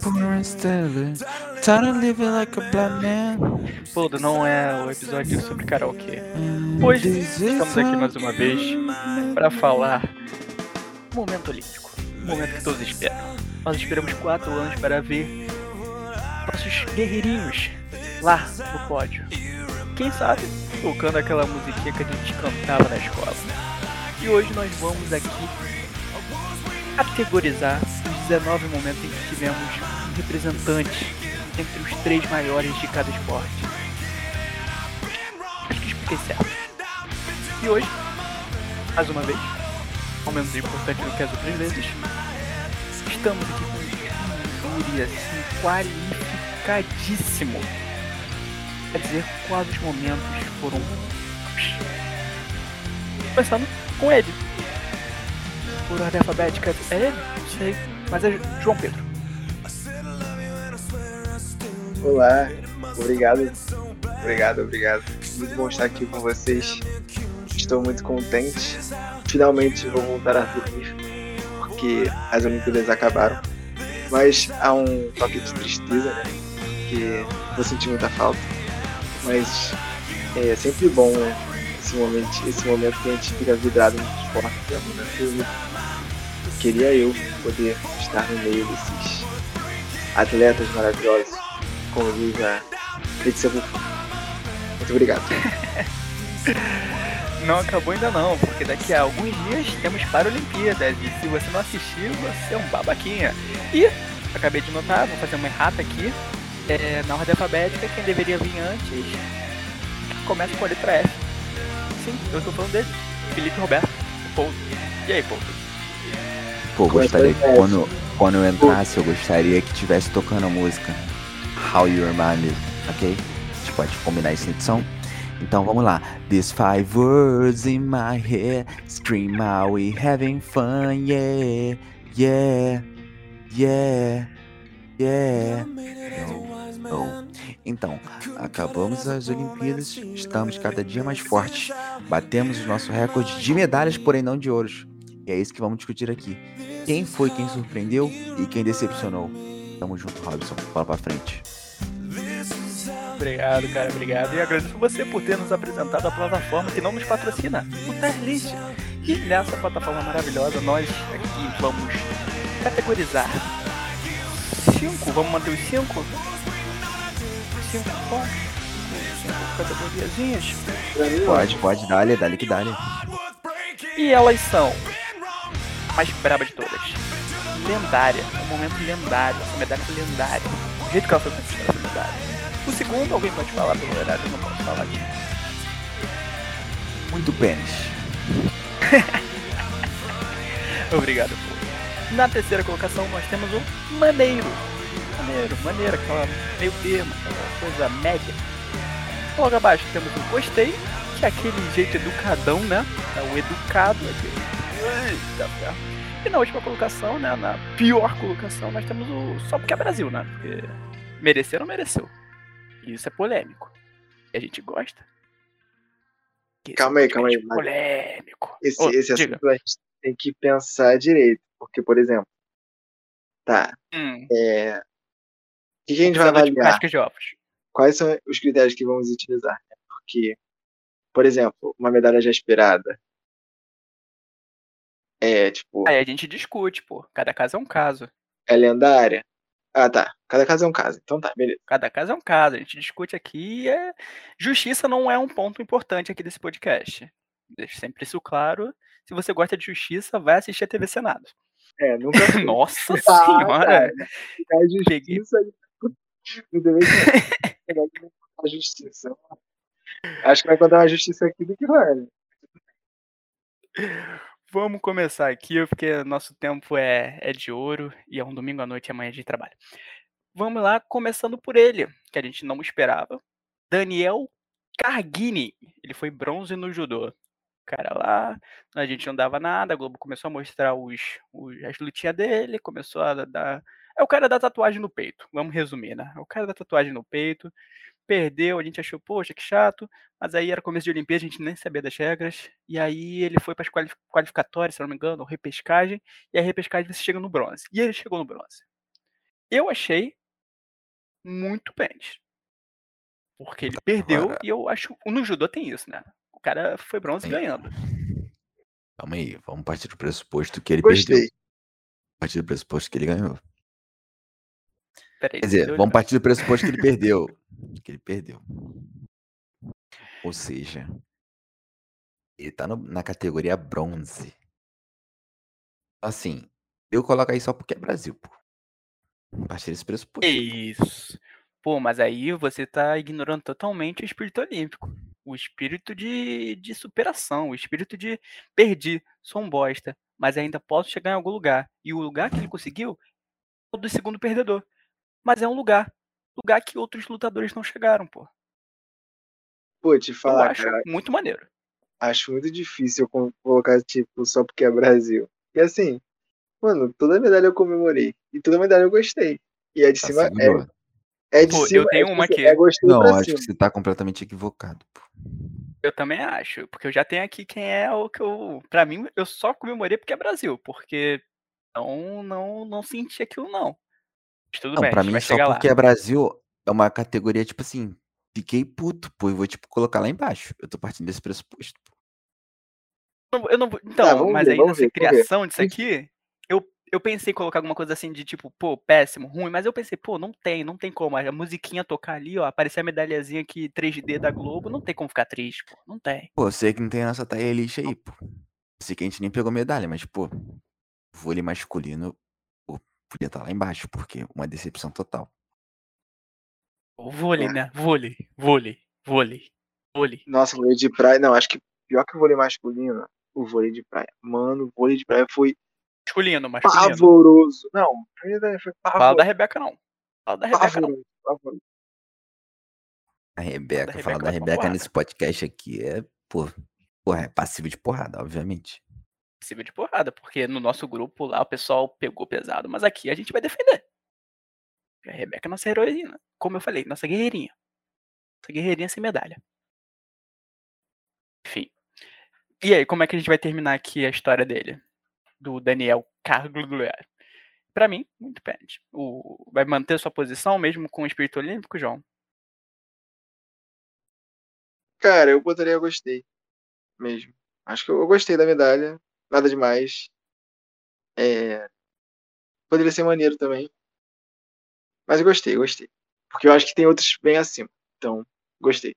Time to live like a black man. Pô, não é o episódio sobre karaokê. Hoje estamos aqui mais uma vez para falar momento olímpico. Momento que todos esperam. Nós esperamos quatro anos para ver nossos guerreirinhos lá no pódio. Quem sabe tocando aquela musiquinha que a gente cantava na escola. E hoje nós vamos aqui categorizar 19 momentos em que tivemos um representante entre os três maiores de cada esporte. Acho que expliquei certo. E hoje, mais uma vez, ao menos importante do que as outras vezes, estamos aqui com um júri assim qualificadíssimo. Quer dizer, quais os momentos foram. Começando com ele. Por ordem alfabética, é ele? Sei. Mas é João Pedro. Olá, obrigado, obrigado, obrigado. Muito bom estar aqui com vocês. Estou muito contente. Finalmente vou voltar a dormir, porque as Olimpíadas acabaram. Mas há um toque de tristeza, né? Que vou sentir muita falta. Mas é sempre bom esse momento, esse momento que a gente fica vidrado no esporte. É um momento queria eu poder estar no meio desses atletas maravilhosos como diz a Letícia Buffon. Muito obrigado. Não acabou ainda não, porque daqui a alguns dias temos Paralimpíadas e se você não assistiu, você é um babaquinha. E, acabei de notar, vou fazer uma errata aqui, é, na ordem alfabética, quem deveria vir antes começa com a letra F. Sim, eu tô falando dele, Felipe Roberto, Pouso. E aí, Pouso? Pô, gostaria que quando, quando eu entrasse, eu gostaria que tivesse tocando a música How You Remind Me, ok? A gente pode combinar isso na edição. Então vamos lá. These five words in my head scream out we having fun, yeah, yeah, yeah, yeah. No, no. Então, acabamos as Olimpíadas, estamos cada dia mais fortes. Batemos o nosso recorde de medalhas, porém não de ouros. E é isso que vamos discutir aqui. Quem foi quem surpreendeu e quem decepcionou? Tamo junto, Robson. Bola pra frente. Obrigado, cara, obrigado. E agradeço você por ter nos apresentado a plataforma que não nos patrocina, o Terlist. E nessa plataforma maravilhosa, nós aqui vamos categorizar cinco, vamos manter os cinco? Cinco pontos? Cinco categoriazinhas? Pode, pode, dá-lhe, dá-lhe que dá-lhe. E elas são mais braba de todas. Lendária, um momento lendário, essa medalha é lendária. O jeito que ela foi conquistada foi lendária. O segundo, alguém pode falar pelo horário, eu não posso falar aqui. Muito pênis. Obrigado, pô. Na terceira colocação, nós temos o Maneiro. Maneiro, maneiro, aquela meio termo, aquela coisa média. Logo abaixo temos o Gostei, que é aquele jeito educadão, né? É o educado, aquele. Eita, ferro. E na última colocação, né? Na pior colocação, nós temos o. Só porque é Brasil, né? Porque mereceu ou mereceu. Isso é polêmico. E a gente gosta. calma aí, calma aí. Polêmico. Esse, oh, esse assunto a gente tem que pensar direito. Porque, por exemplo, tá. Hum. É, o que, a gente vai avaliar? Quais são os critérios que vamos utilizar? Porque, por exemplo, uma medalha já esperada. É, tipo. Aí a gente discute, pô. Cada caso é um caso. É lendária? Ah, tá. Cada caso é um caso. Então tá, beleza. Cada caso é um caso. A gente discute aqui. É... Justiça não é um ponto importante aqui desse podcast. Deixe sempre isso claro. Se você gosta de justiça, vai assistir a TV Senado. É, nunca. Nossa ah, senhora! A justiça. Não deveria a justiça. Acho que vai contar uma justiça aqui do que vai, né? Vamos começar aqui, porque nosso tempo é, é de ouro e é um domingo à noite e amanhã de trabalho. Vamos lá, começando por ele, que a gente não esperava. Daniel Cargini. Ele foi bronze no judô. Cara lá, a gente não dava nada, a Globo começou a mostrar os, os, as lutinhas dele, começou a dar. É o cara da tatuagem no peito, vamos resumir, né? É o cara da tatuagem no peito, perdeu, a gente achou, poxa, que chato, mas aí era começo de Olimpíada, a gente nem sabia das regras, e aí ele foi para as qualificatórias, se não me engano, ou repescagem, e a repescagem você chega no bronze. E ele chegou no bronze. Eu achei muito pênalti. Porque ele perdeu Agora- e eu acho. No judô tem isso, né? O cara foi bronze Sim. ganhando. Calma aí, vamos partir do pressuposto que ele Gostei. perdeu. Partir do pressuposto que ele ganhou. Peraí, Quer dizer, vamos partir do pressuposto que ele perdeu. Que ele perdeu. Ou seja, ele tá no- na categoria bronze. Assim, eu coloco aí só porque é Brasil, pô. A partir desse pressuposto. Isso. Pô, mas aí você tá ignorando totalmente o espírito olímpico. O espírito de, de superação, o espírito de perdi, sou um bosta, mas ainda posso chegar em algum lugar. E o lugar que ele conseguiu é o do segundo perdedor. Mas é um lugar. Lugar que outros lutadores não chegaram, pô. Pô, te Eu falar, acho cara, muito maneiro. acho muito difícil eu co- colocar, tipo, só porque é Brasil. E assim, mano, toda medalha eu comemorei. E toda medalha eu gostei. E é de Tá cima, é, é de Pô, eu cima. é, tenho tipo uma assim, aqui. É Não, acho cima. que você tá completamente equivocado, pô. Eu também acho, porque eu já tenho aqui quem é o que eu. Pra mim, eu só comemorei porque é Brasil, porque não, não, não senti aquilo, não. Mas tudo Não, bem, pra mim, só chegar lá. porque é Brasil, é uma categoria, tipo assim, fiquei puto, pô, e vou, tipo, colocar lá embaixo. Eu tô partindo desse pressuposto, não- eu não vou- então, vamos mas ver, aí nessa ver, criação disso aqui, eu, eu pensei em colocar alguma coisa assim de tipo, pô, péssimo, ruim, mas eu pensei, pô, não tem, não tem como. A musiquinha tocar ali, ó, aparecer a medalhazinha aqui 3D da Globo, não tem como ficar triste, pô, não tem. Pô, eu sei que não tem nossa lixo aí, pô. Sei que a gente nem pegou medalha, mas, pô, vôlei masculino, podia estar lá embaixo, porque uma decepção total. O vôlei, É. né? Vôlei, vôlei, vôlei, vôlei. Nossa, vôlei de praia. Não, acho que pior que o vôlei masculino, o vôlei de praia. Mano, o vôlei de praia foi Masculino, masculino. pavoroso. Não, foi Fala da pavoroso. Rebeca, não. Fala da Rebeca, não. Pavoroso, pavoroso. A Rebeca, Rebeca falar da vai pra Rebeca porrada. nesse podcast aqui é, pô, porra, é passivo de porrada, obviamente. De porrada, porque no nosso grupo lá o pessoal pegou pesado, mas aqui a gente vai defender. A Rebeca é nossa heroína. Como eu falei, nossa guerreirinha. Nossa guerreirinha sem medalha. Enfim. E aí, como é que a gente vai terminar aqui a história dele? Do Daniel Carglugler. Pra mim, muito pende. O... Vai manter sua posição mesmo com o espírito olímpico, João? Cara, eu botaria gostei. Mesmo. Acho que eu gostei da medalha. Nada demais. É... Poderia ser maneiro também. Mas eu gostei, gostei. Porque eu acho que tem outros bem acima. Então, gostei.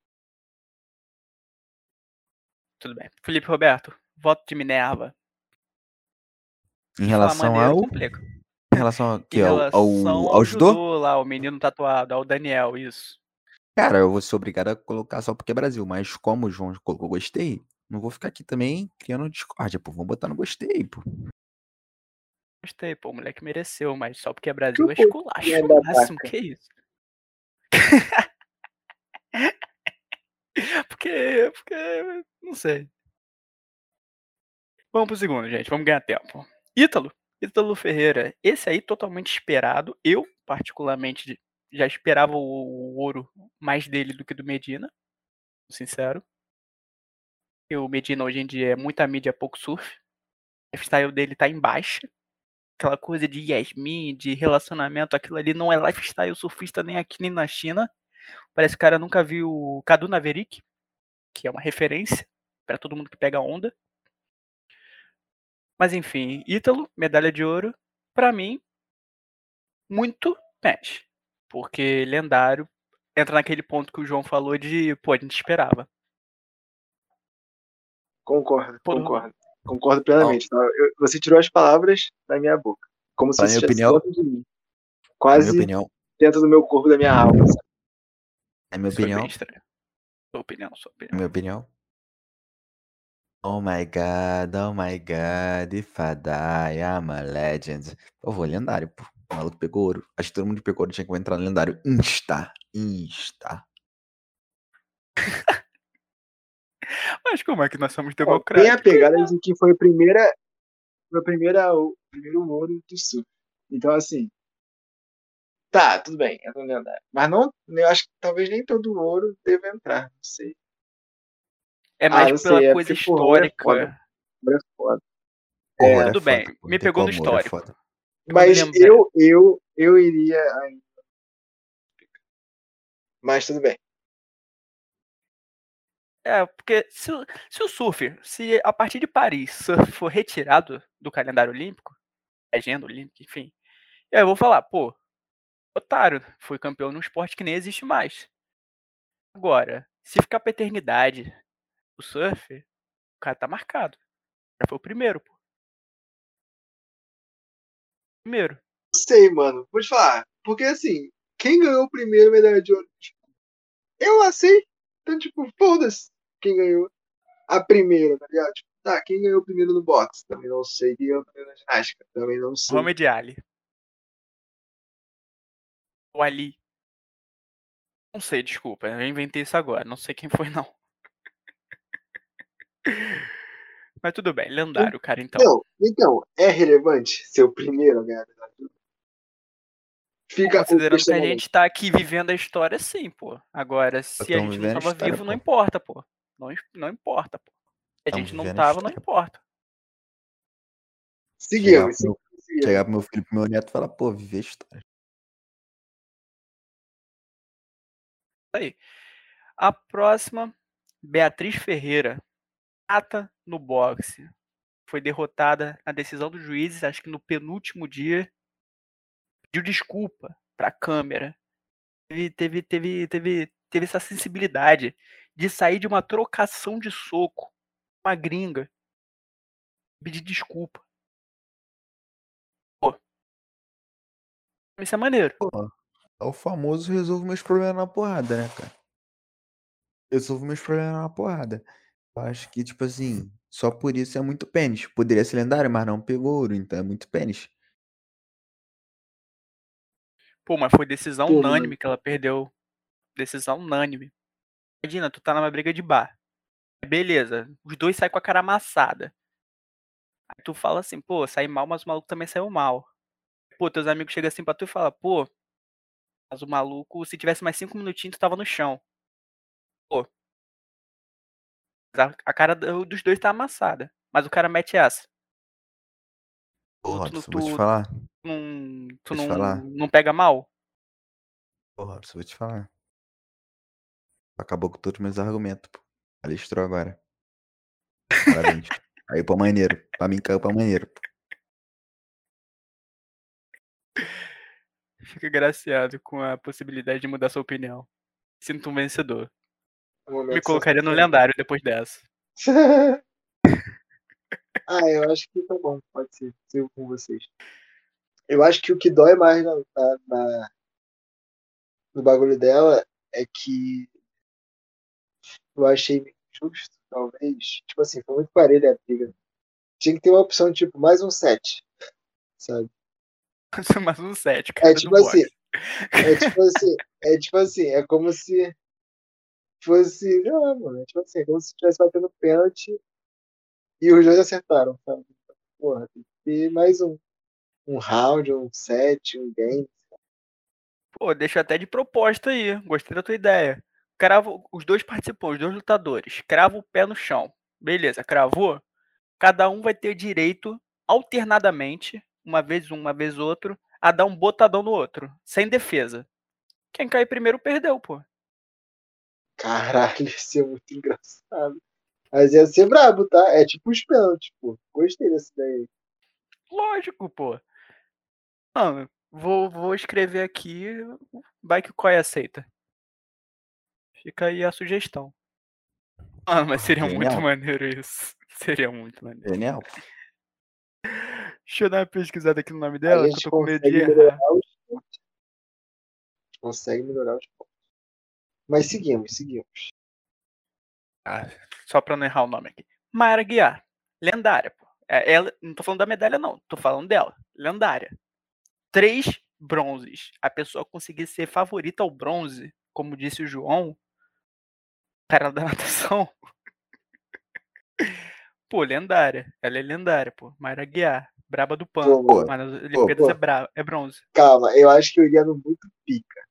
Tudo bem. Felipe Roberto, voto de Minerva. Em relação maneiro ao. complica. Em relação ao, Em que, relação ao, ao ao judô? judô lá, o menino tatuado, ao Daniel, isso. Cara, eu vou ser obrigado a colocar só porque é Brasil, mas como o João colocou gostei, não vou ficar aqui também criando discórdia, pô. Vamos botar no gostei, pô. Gostei, pô, o moleque mereceu, mas só porque é Brasil é Que esculacho pouquinho no da máximo, que isso? porque, porque, não sei. Vamos pro segundo, gente, vamos ganhar tempo. Ítalo, Ítalo Ferreira, esse aí totalmente esperado. Eu, particularmente, já esperava o, o ouro mais dele do que do Medina, sincero. E o Medina hoje em dia é muita mídia, pouco surf. O lifestyle dele tá em baixa aquela coisa de Yasmin, de relacionamento, aquilo ali não é lifestyle surfista nem aqui nem na China. Parece que o cara nunca viu o Cadu Naverick, que é uma referência para todo mundo que pega onda. Mas enfim, Ítalo, medalha de ouro, para mim, muito match. Porque lendário entra naquele ponto que o João falou de, pô, a gente esperava. Concordo, Pô, concordo. Concordo plenamente. tá? Eu- você tirou as palavras da minha boca. Como se estivesse opinião- dentro de mim. Quase minha opinião, dentro do meu corpo, da minha alma. sabe? na minha Isso opinião. Sua opinião, sua opinião. minha opinião. Oh my god, oh my god, if I die, I'm a legend. Pô, vou lendário, pô. O maluco pegou ouro. Acho que todo mundo pegou ouro tinha que entrar no lendário. Insta. Insta. Mas como é que nós somos democráticos? Tem a pegada de que foi a primeira. Foi a primeira, o primeiro ouro do sul. Então, assim. Tá, tudo bem, no lendário. Mas não, eu acho que talvez nem todo ouro deva entrar, não sei. É Ah, mais não pela sei, é coisa ouro é histórica. foda. Ouro é foda. É, ouro tudo foda, bem, pô, me pegou no é histórico. foda. Eu Mas eu, eu, eu iria ainda. Mas tudo bem. É, porque se, se o surf, se a partir de Paris surf for retirado do calendário olímpico, agenda olímpica, enfim, eu vou falar, pô, otário, foi campeão num esporte que nem existe mais. Agora, se ficar pra eternidade o surf, o cara tá marcado. Já foi o primeiro, pô. Primeiro. Sei, mano. Vou te falar. Porque assim, quem ganhou o primeiro medalha de ouro? Tipo, Eu assim. Então, tipo, foda-se quem ganhou a primeira, tá ligado? Tipo, tá, quem ganhou o primeiro no boxe? Também não sei. Quem ganhou o primeiro na ginástica? Também não sei. Mohamed Ali. O Ali. Não sei, desculpa. Eu inventei isso agora. Não sei quem foi, não. Mas tudo bem, lendário, cara, então. Não, então, é relevante ser o primeiro a ganhar? Fica o Considerando que a gente tá aqui vivendo a história, sim, pô. Agora, se a gente não tava história, vivo, não pô. importa, pô. Não, não importa, pô. Se a gente não tava, não importa. Seguimos, Chegar pro, chegar pro meu filho, pro meu neto e falar, pô, viver a história. aí. A próxima, Beatriz Ferreira. Ata no boxe. Foi derrotada na decisão dos juízes, acho que no penúltimo dia. Pediu desculpa pra câmera. Teve, teve, teve, teve, teve essa sensibilidade de sair de uma trocação de soco com uma gringa. Pedir desculpa. Pô. Isso é maneiro. Pô, é o famoso resolvo meus problemas na porrada, né, cara? Resolvo meus problemas na porrada. Eu acho que, tipo assim, só por isso é muito pênis. Poderia ser lendário, mas não pegou ouro, então é muito pênis. Pô, mas foi decisão Pô, unânime que ela perdeu. Decisão unânime. Imagina, tu tá numa briga de bar. Beleza, os dois saem com a cara amassada. Aí tu fala assim, pô, saí mal, mas o maluco também saiu mal. Pô, teus amigos chegam assim pra tu e falam, pô, mas o maluco, se tivesse mais cinco minutinhos, tu tava no chão. Pô. A, cara do- dos dois tá amassada. Mas o cara mete essa. Pô, Tu, tu, vou te falar. não, tu não, não pega mal? Pô, Robson, vou te falar. Acabou com todos os meus argumentos, pô. Palestrou agora. Parabéns. Aí pra maneiro. Pra mim caiu pra maneiro. pô. Fica agraciado com a possibilidade de mudar sua opinião. Sinto um vencedor. Um Me colocaria no lendário depois dessa. ah, eu acho que tá bom, pode ser. Sigo com vocês. Eu acho que o que dói mais na, na- na- no bagulho dela é que eu achei meio injusto, talvez. Tipo assim, foi muito parelha a briga. Tinha que ter uma opção, tipo, mais um set. Sabe? Mais um 7, cara. É tipo assim, boxe. é tipo assim, é tipo assim, é como se fosse. Não, mano, é tipo assim, é como se estivesse batendo pênalti e os dois acertaram, sabe? Porra, tem que ter mais um. Um round, um set, um game. Pô, deixa até de proposta aí. Gostei da tua ideia. Cravo, os dois participantes, os dois lutadores, crava o pé no chão. Beleza, cravou? Cada um vai ter direito, alternadamente, uma vez um, uma vez outro, a dar um botadão no outro, sem defesa. Quem cair primeiro perdeu, pô. Caralho, isso é muito engraçado. Mas ia ser brabo, tá? É tipo os pênaltis, pô. Gostei dessa ideia aí. Lógico, pô. Não, vou, vou escrever aqui. Vai que o COI aceita. Fica aí a sugestão. Ah, mas seria muito Genial. maneiro isso. Seria muito maneiro. Genial. Deixa eu dar uma pesquisada aqui no nome dela, que eu tô com medo consegue de melhorar errar. consegue melhorar os pontos. Mas seguimos, seguimos. Ah, só pra não errar o nome aqui. Mayara Guiar. Lendária, pô. É, ela, não tô falando da medalha, não. Tô falando dela. Lendária. Três bronzes. A pessoa conseguir ser favorita ao bronze, como disse o João, cara da natação. Pô, lendária. Ela é lendária, pô. Mayra Guiar. Braba do pano. pô, Mas nas Olimpíadas pô. é, bra é bronze. Calma, eu acho que eu iria no muito pica.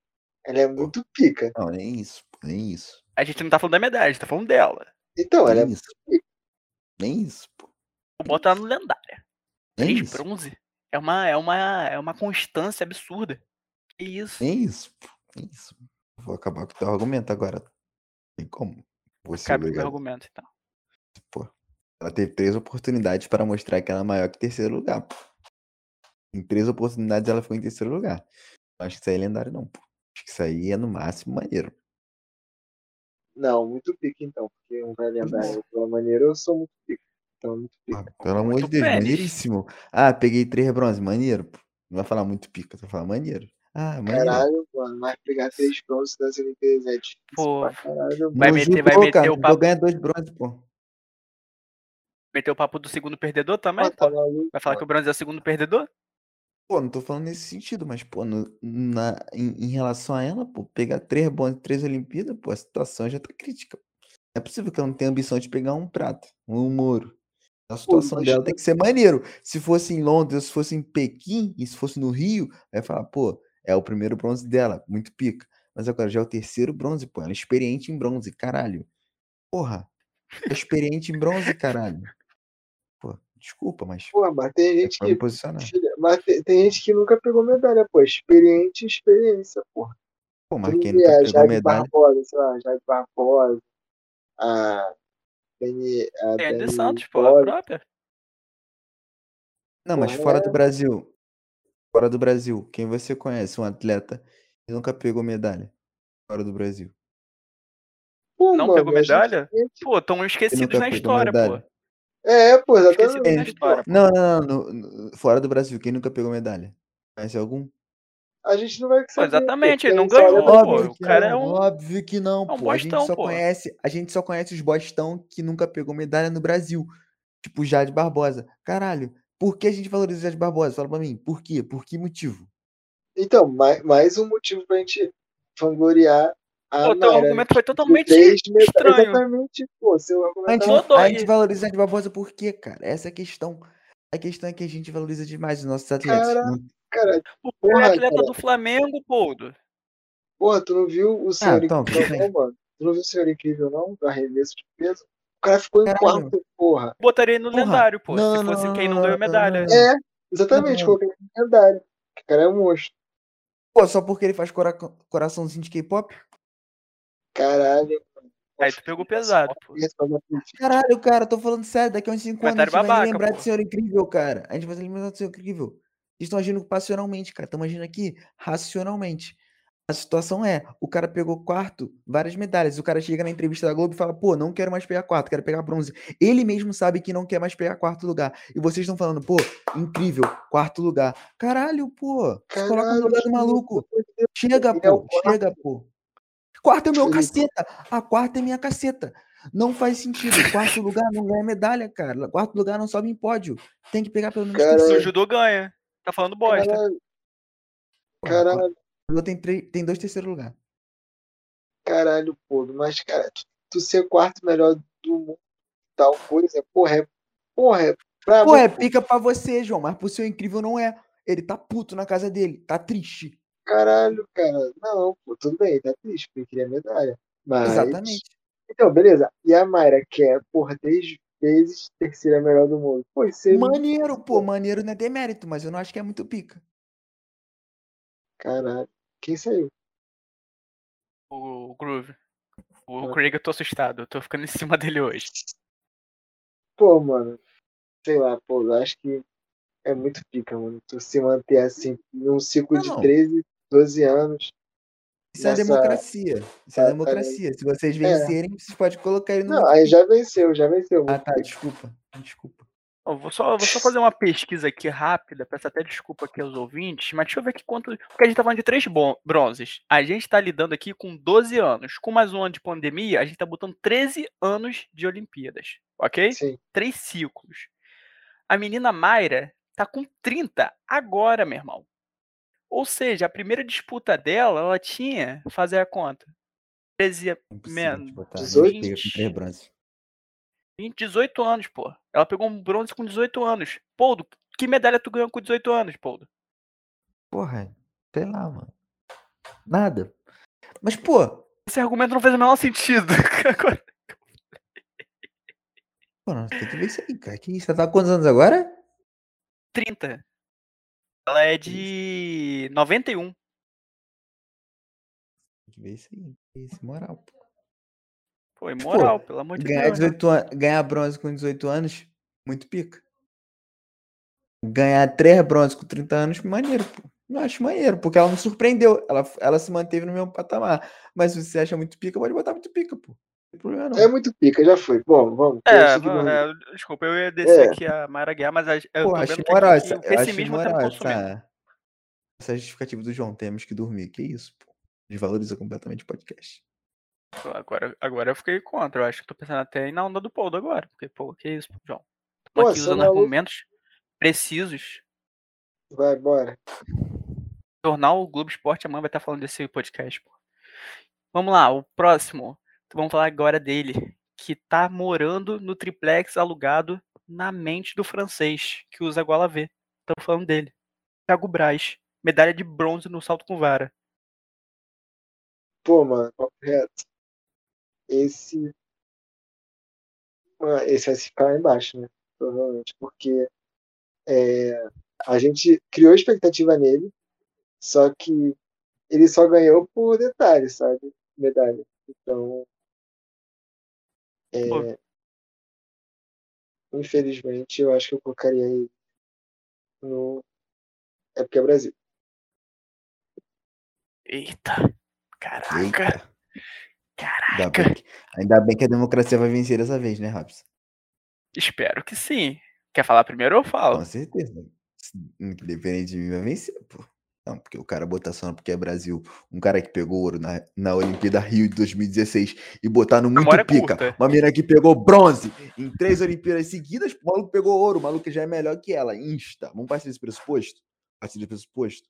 Ela é muito pica. Não, nem isso, pô, nem isso. A gente não tá falando da medalha, a gente tá falando dela. Então, ela é Nem isso. Nem isso, pô. Vou botar ela no lendária. Nem Três isso. bronze? É uma, é uma, é uma constância absurda. Que isso? Nem isso, pô. Nem isso. Vou acabar com o teu argumento agora. Tem como? Você Cabe o argumento, então. Pô, ela teve três oportunidades para mostrar que ela é maior que terceiro lugar, pô. Em três oportunidades ela ficou em terceiro lugar. Não acho que isso aí é lendário, não, pô. Acho que isso aí é no máximo maneiro. Não, muito pica então, porque um vai lembrar eu pela maneira, eu sou muito pica. Então, muito Porra, pica. pelo amor de Muito Deus, maneiríssimo. Ah, peguei três bronze, maneiro, pô. Não vai falar muito pica, vai falar maneiro. Ah, maneiro. Caralho, mano, mas pegar três bronzes das Olimpíadas é difícil Pô, pra caralho, mano. vai meter- vai meter cara, o papo. ganha dois bronze, pô. Meteu o papo do segundo perdedor também? Pô, tá pô? maluco, Vai falar que mano. o bronze é o segundo perdedor? Pô, não tô falando nesse sentido, mas, pô, no- na, em, em relação a ela, pô, pegar três bronze, três Olimpíadas, pô, a situação já tá crítica. Não é possível que ela não tenha ambição de pegar um prata, um ouro. A situação dela imagina- tem que ser maneiro. Se fosse em Londres, se fosse em Pequim, e se fosse no Rio, aí falar, pô, é o primeiro bronze dela, muito pica. Mas agora já é o terceiro bronze, pô, ela é experiente em bronze, caralho. Porra, é experiente em bronze, caralho. Pô, desculpa, mas Pô, mas tem é gente me que. posicionar. Mas tem, tem gente que nunca pegou medalha, pô. Experiente e experiência, porra. Pô, mas quem nunca a pegou Jade medalha. Barbosa, sei lá, Jade Barbosa, a Dani, a É de Dani Santos, pô, a própria. Não, mas fora é. do Brasil, fora do Brasil, quem você conhece, um atleta que nunca pegou medalha fora do Brasil? Pô, Não mano, pegou medalha? gente- Pô, estão Que esquecidos na história, medalha? pô. É, pô, Esquecidos na exatamente. história, pô. Não, não, não, no- no- fora do Brasil, quem nunca pegou medalha? Conhece algum? A gente não vai Pô, saber. exatamente, pô, ele não ganhou, pô. Óbvio O que cara é não, um. óbvio que não, é um pô. A gente bostão, só pô. conhece, a gente só conhece os bostão que nunca pegou medalha no Brasil. Tipo Jade Barbosa. Caralho, por que a gente valoriza Jade Barbosa? Fala pra mim, por quê? Por que motivo? Então, mais, mais um motivo pra gente vangloriar a Pô, teu Mayra. argumento foi totalmente estranho. Exatamente, pô. Seu A argumento gente, é a gente aí. valoriza a Jade Barbosa por quê, cara? Essa é a questão. A questão é que a gente valoriza demais os nossos atletas. Cara, Não- cara. Ele é Porra, atleta cara. do Flamengo, pô. Porra, tu não viu o Ah, Senhor então, Incrível, não, mano? Tu não viu o Senhor Incrível, não? Do arremesso de peso? O cara ficou em quarto, porra. Botaria ele no Porra, lendário, pô. não, Se fosse não, quem não não, ganhou medalha. É, exatamente, coloquei no lendário. O cara é um monstro. Pô, só porque ele faz cora- coraçãozinho de K-pop? Caralho. Aí tu pegou pesado, pô. Caralho, cara, tô falando sério, daqui a uns 5 anos a gente vai babaca, lembrar pô. de Senhor Incrível, cara. A gente vai lembrar de Senhor Incrível. Eles estão agindo passionalmente, cara. Estão agindo aqui racionalmente. A situação é, o cara pegou quarto, várias medalhas. O cara chega na entrevista da Globo e fala, pô, não quero mais pegar quarto, quero pegar bronze. Ele mesmo sabe que não quer mais pegar quarto lugar. E vocês estão falando, pô, incrível, quarto lugar. Caralho, pô, se coloca no Caralho, lugar do maluco. Chega, é o pô, quarto. chega, pô. Quarto é o meu Ele- caceta. A quarta é minha caceta. Não faz sentido. Quarto lugar não ganha medalha, cara. Quarto lugar não sobe em pódio. Tem que pegar pelo menos Caralho. No terceiro. judô ganha. Tá falando bosta. Caralho, caralho, judô tem, tem dois terceiros lugar. caralho, pô. Mas, cara, tu, tu ser quarto melhor do mundo, tal coisa, porra, é. Porra, é brabo, Pô, é pica pra você, João, mas pro seu incrível não é. Ele tá puto na casa dele, tá triste. Caralho, cara. Não, pô, tudo bem, tá triste, porque queria medalha. Mas. Exatamente. Então, beleza. E a Mayra, que é, porra, três vezes terceira melhor do mundo. Pô, isso é. Maneiro, pô, maneiro não é demérito, mas eu não acho que é muito pica. Caralho. Quem saiu? O Groove. O Ah. Craig, eu tô assustado. Eu tô ficando em cima dele hoje. Pô, mano. Sei lá, pô, eu acho que é muito pica, mano. Tu se manter assim, num ciclo de Não. 13, 12 anos. Isso é Nessa- democracia. Isso é Ah, democracia. Se vocês vencerem, vocês podem colocar ele no. Não, aí já venceu, já venceu. Ah, tá, desculpa. Desculpa. Ó, vou, só, vou só fazer uma pesquisa aqui rápida, peço até desculpa aqui aos ouvintes, mas deixa eu ver aqui quanto. Porque a gente tá falando de três bronzes. A gente tá lidando aqui com 12 anos. Com mais um ano de pandemia, a gente tá botando 13 anos de Olimpíadas. Ok? Sim. Três ciclos. A menina Mayra tá com 30 agora, meu irmão. Ou seja, a primeira disputa dela, ela tinha, fazer a conta, 13, Impossível Men- de botar. 18? Pega com três bronzes. 20, 18 anos, pô. Ela pegou um bronze com 18 anos. Poldo, que medalha tu ganhou com 18 anos, Poldo? Porra, sei lá, mano. Nada. Mas, pô, Esse argumento não fez o menor sentido. Agora- pô, nós tem que ver isso aí, cara. Que isso? Você tá com quantos anos agora? 30. Ela é de 91. Tem que ver isso aí. Esse moral, pô. Pô, imoral, pelo amor de Ganhar, Deus. né? 18 an... Ganhar bronze com 18 anos, muito pica. Ganhar 3 bronze com 30 anos, maneiro, pô. Não acho maneiro, porque ela não surpreendeu. Ela, ela se manteve no mesmo patamar. Mas se você acha muito pica, pode botar muito pica, pô. Não tem problema não. É muito pica, já foi. Bom, vamos. É, é, desculpa, eu ia descer É. aqui a Mayra Guerra, mas a- eu Pô, tô acho vendo que, moral aqui essa, o acho pessimismo tá me moral consumindo. essa, essa justificativa do João. Temos que dormir. Que isso, pô. Desvaloriza completamente o podcast. Agora, agora eu fiquei contra. Eu acho que tô pensando até na onda do Poldo agora. Porque, pô, que isso, João? Tô Pô, aqui usando maluco. argumentos precisos. Vai, bora. Jornal Globo Esporte amanhã vai estar falando desse podcast, pô. Vamos lá, o próximo. Então, vamos falar agora dele. Que tá morando no triplex alugado na mente do francês, que usa a gola V. Estamos falando dele. Thiago Braz. Medalha de bronze no salto com vara. Pô, mano, reto. Esse. Esse vai ficar lá embaixo, né? Provavelmente. Porque é, a gente criou expectativa nele, só que ele só ganhou por detalhe, sabe? Medalha. Então. é, infelizmente, eu acho que eu colocaria ele no. É porque é Brasil. Eita. Caraca. Eita. Ainda Caraca. bem, que, ainda bem que a democracia vai vencer dessa vez, né, Raps? Espero que sim. Quer falar primeiro ou eu falo? Com certeza. Independente de mim, vai vencer, pô. Não, porque o cara botar só porque é Brasil, um cara que pegou ouro na, na Olimpíada Rio de 2016 e botar no muito pica. curta. Uma menina que pegou bronze em três Olimpíadas seguidas, o maluco pegou ouro, o maluco já é melhor que ela. Insta. Vamos partir desse pressuposto? Partir desse pressuposto?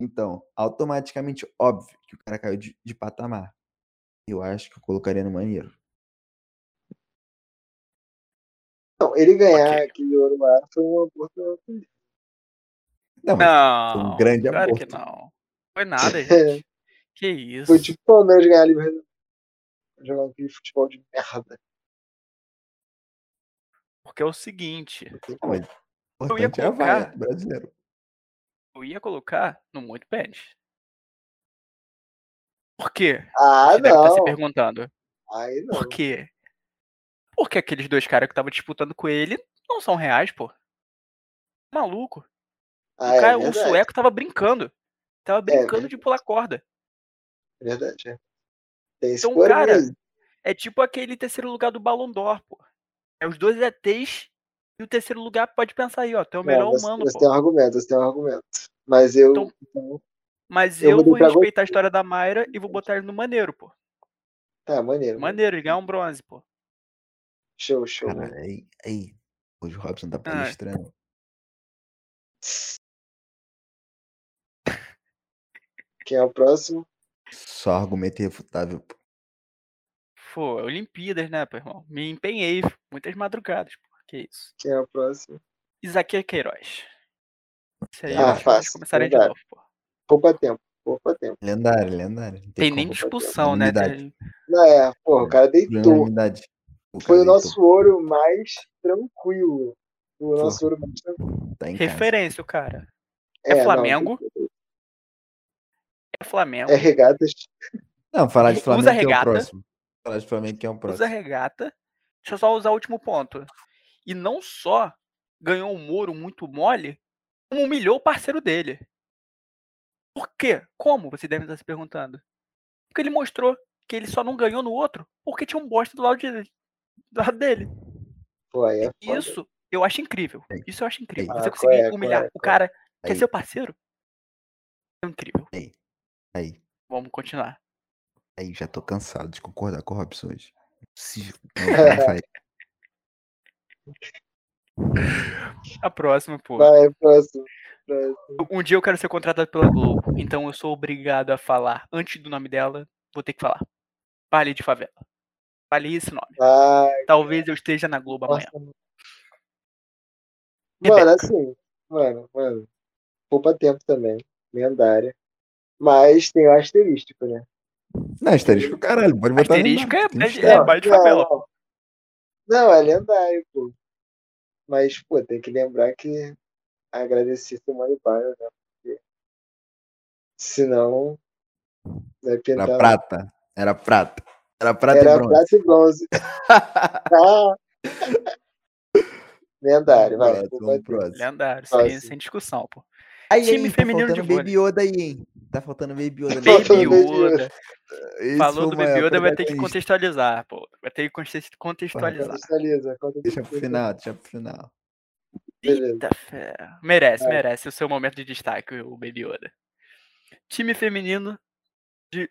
Então, automaticamente, óbvio que o cara caiu de, de patamar. Eu acho que eu colocaria no maneiro. Não, ele ganhar Ok. aquele ouro lá foi uma oportunidade. Não, Não. um grande claro que aborto. não. Foi nada, gente. que isso. Foi tipo o Palmeiras ganhar a Libertadores. Jogar aquele futebol de merda. Porque é o seguinte. Não, Eu ia é colocar- vaia brasileiro. Eu ia colocar no muito pênis. Por quê? Ah, Você deve estar se não. perguntando. Aí não. Por quê? Porque aqueles dois caras que estavam disputando com ele não são reais, pô. Maluco. Ah, o, é cara, o verdade. sueco tava brincando. Tava brincando de pular corda. Verdade. é. Tem Então, cara. É tipo aquele terceiro lugar do Ballon d'Or, pô. É os dois ETs e o terceiro lugar pode pensar aí, ó. Tem o melhor Não, você, humano, você pô. tem um argumento, você tem um argumento. Mas eu. Então- então, Mas eu eu, vou respeitar a história da Mayra e vou botar ele no maneiro, pô. tá, maneiro. Maneiro, ele ganhar um bronze, pô. Show, show. Cara, aí, aí. Hoje o Robson tá Ah. palestrando. Quem é o próximo? Só argumento irrefutável. pô. Pô, Olimpíadas, né, pô, irmão? Me empenhei, muitas madrugadas, pô. Que isso. Quem é o próximo? Isaquias Queiroz. Isso aí, Ah, fácil, eles começarem de novo, pô. Poupa tempo. Poupa tempo. Lendário, lendário. Não Tem nem discussão, né? Tem- Não, é, porra, o cara deitou. O Foi cara o nosso ouro mais tranquilo. O nosso ouro mais tranquilo. tá. Referência, o cara. É não, Flamengo? tem- É Flamengo. É regatas. Não, falar de Usa Flamengo que é o próximo. Falar de Flamengo que é o usa próximo. regata. Deixa eu só usar o último ponto. E não só ganhou um Moro muito mole, como humilhou o parceiro dele. Por quê? Como? Você deve estar se perguntando. Porque ele mostrou que ele só não ganhou no outro porque tinha um bosta do lado, de, do lado dele. Pô, aí é. Isso eu acho incrível. Aí. Isso eu acho incrível. Aí. Você Ah, conseguir é, humilhar é, o é? cara que é Aí. seu parceiro é incrível. Aí, Vamos continuar. aí, já tô cansado de concordar com o Robson hoje. Faz. A próxima, pô. Vai, próximo. próximo. Um dia eu quero ser contratado pela Globo, então eu sou obrigado a falar antes do nome dela, vou ter que falar. Vale de favela. Vale esse nome. Vai. Talvez eu esteja na Globo amanhã. Nossa, mano. Rebeca. Assim, mano, mano. Poupa tempo também. Lendária. Mas tem o asterístico, né? Não, asterisco, caralho. Pode botar Asterisco é, é, é baile de não, favela. não. Não, é lendário, pô. Mas, pô, tem que lembrar que agradecer Simone Biles, né? Porque senão vai Era pintar. prata. Era prata. Era prata e Era bronze. prata e bronze. Ah! Lendário, vai. Próximo. Lendário, sem, sem discussão, pô. Aí, Time aí, tá feminino de faltando Baby vôlei. Yoda aí, hein? Tá faltando Baby Yoda. Baby Yoda. Falou do Baby Yoda, vai ter que contextualizar, pô. Vai ter que conte- contextualizar. Contextualiza. contextualiza. Deixa pro final, deixa pro final. Eita fé. Merece, Vai. merece o seu momento de destaque, o Baby Yoda. Time feminino de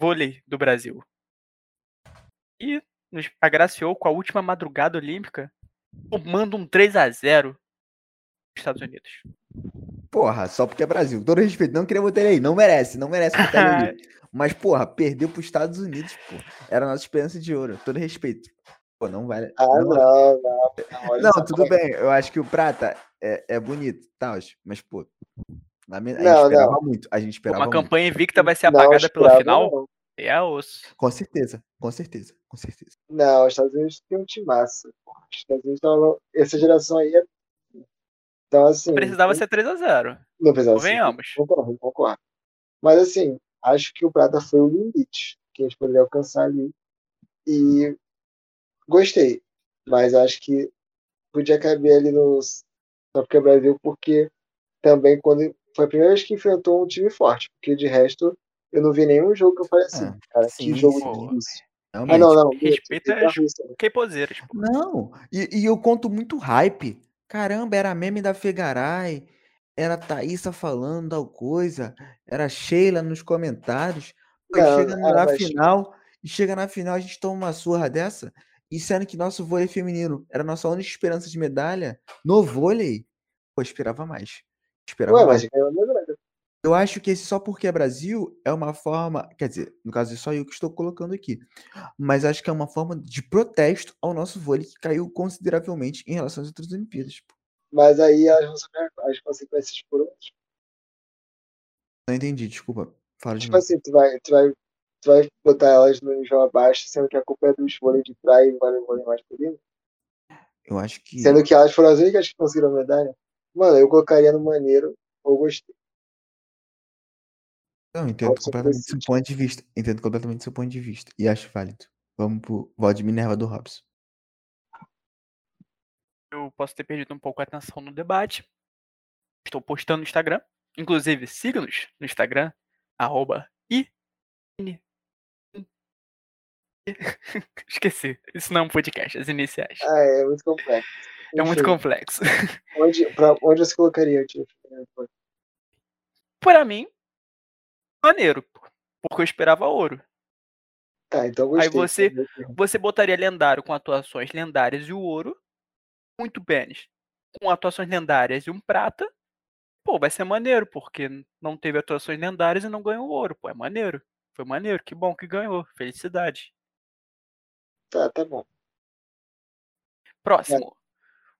vôlei do Brasil. E nos agraciou com a última madrugada olímpica, tomando um 3 a 0 nos Estados Unidos. Porra, só porque é Brasil. Todo respeito, não queria botar ele aí. Não merece, não merece botar ele ali. Mas, porra, perdeu pros Estados Unidos, pô. Era a nossa esperança de ouro. Todo respeito. Pô, não vale. Ah, não, não, não. Não, não, tudo bem. Eu acho que o Prata é, é bonito, tal. Mas, pô. lame- A gente Não, esperava muito. A gente esperava Uma muito. campanha invicta vai ser Não apagada pela final? Não. É osso. Com certeza, com certeza, com certeza. Não, os Estados Unidos tem um time massa. Os Estados Unidos tão- Essa geração aí é. Então, assim. Precisava ser 3 a 0 Não precisava ser. Convenhamos. Concordo, concordo. Mas, assim, acho que o Prata foi o limite que a gente poderia alcançar ali. E gostei. Mas acho que podia caber ali no. Só porque é Brasil, porque também quando. Foi a primeira vez que enfrentou um time forte. Porque de resto, eu não vi nenhum jogo que eu falei assim, Ah, cara, sim, que jogo difícil. Realmente. Ah, não, não. Respeita as-? Que poseiras, pô. Não, e, e eu conto muito hype. Caramba, era meme da Fegaray, era a Thaísa falando tal coisa, era a Sheila nos comentários. E Não, chega ah, na mas- final, e chega na final a gente toma uma surra dessa, e sendo que nosso vôlei feminino era a nossa única esperança de medalha no vôlei, pô, esperava mais. Esperava Ué, mais. mas ganhou a medalha. Eu acho que esse só porque é Brasil é uma forma, quer dizer, no caso é só eu que estou colocando aqui, mas acho que é uma forma de protesto ao nosso vôlei que caiu consideravelmente em relação às outras Olimpíadas. Mas aí elas vão as consequências por outros. Não entendi, desculpa. Fala de Tipo novo. assim, tu vai, tu vai, tu vai botar elas no nível abaixo, sendo que a culpa é dos vôlei de praia e não vale o vôlei masculino. Eu acho que Sendo que elas foram as únicas que conseguiram medalha. Mano, eu colocaria no maneiro ou gostei. não entendo completamente seu ponto de vista, entendo completamente seu ponto de vista e acho válido. Vamos pro voto de Minerva do Robson. Eu posso ter perdido um pouco a atenção no debate. Estou postando no Instagram. Inclusive, siga-nos no Instagram, arroba i. Esqueci. Isso não é um podcast, as iniciais. Ah, é muito complexo. É muito complexo. Onde, pra, onde você colocaria o time? Para mim, maneiro. Porque eu esperava ouro. Tá, então gostei. Aí você- Gostei. Você botaria lendário com atuações lendárias e o ouro. Muito pênis. Com atuações lendárias e um prata. Pô, vai ser maneiro, porque não teve atuações lendárias e não ganhou ouro. Pô, é maneiro. Foi maneiro. Que bom que ganhou. Felicidade. Tá, tá bom. Próximo.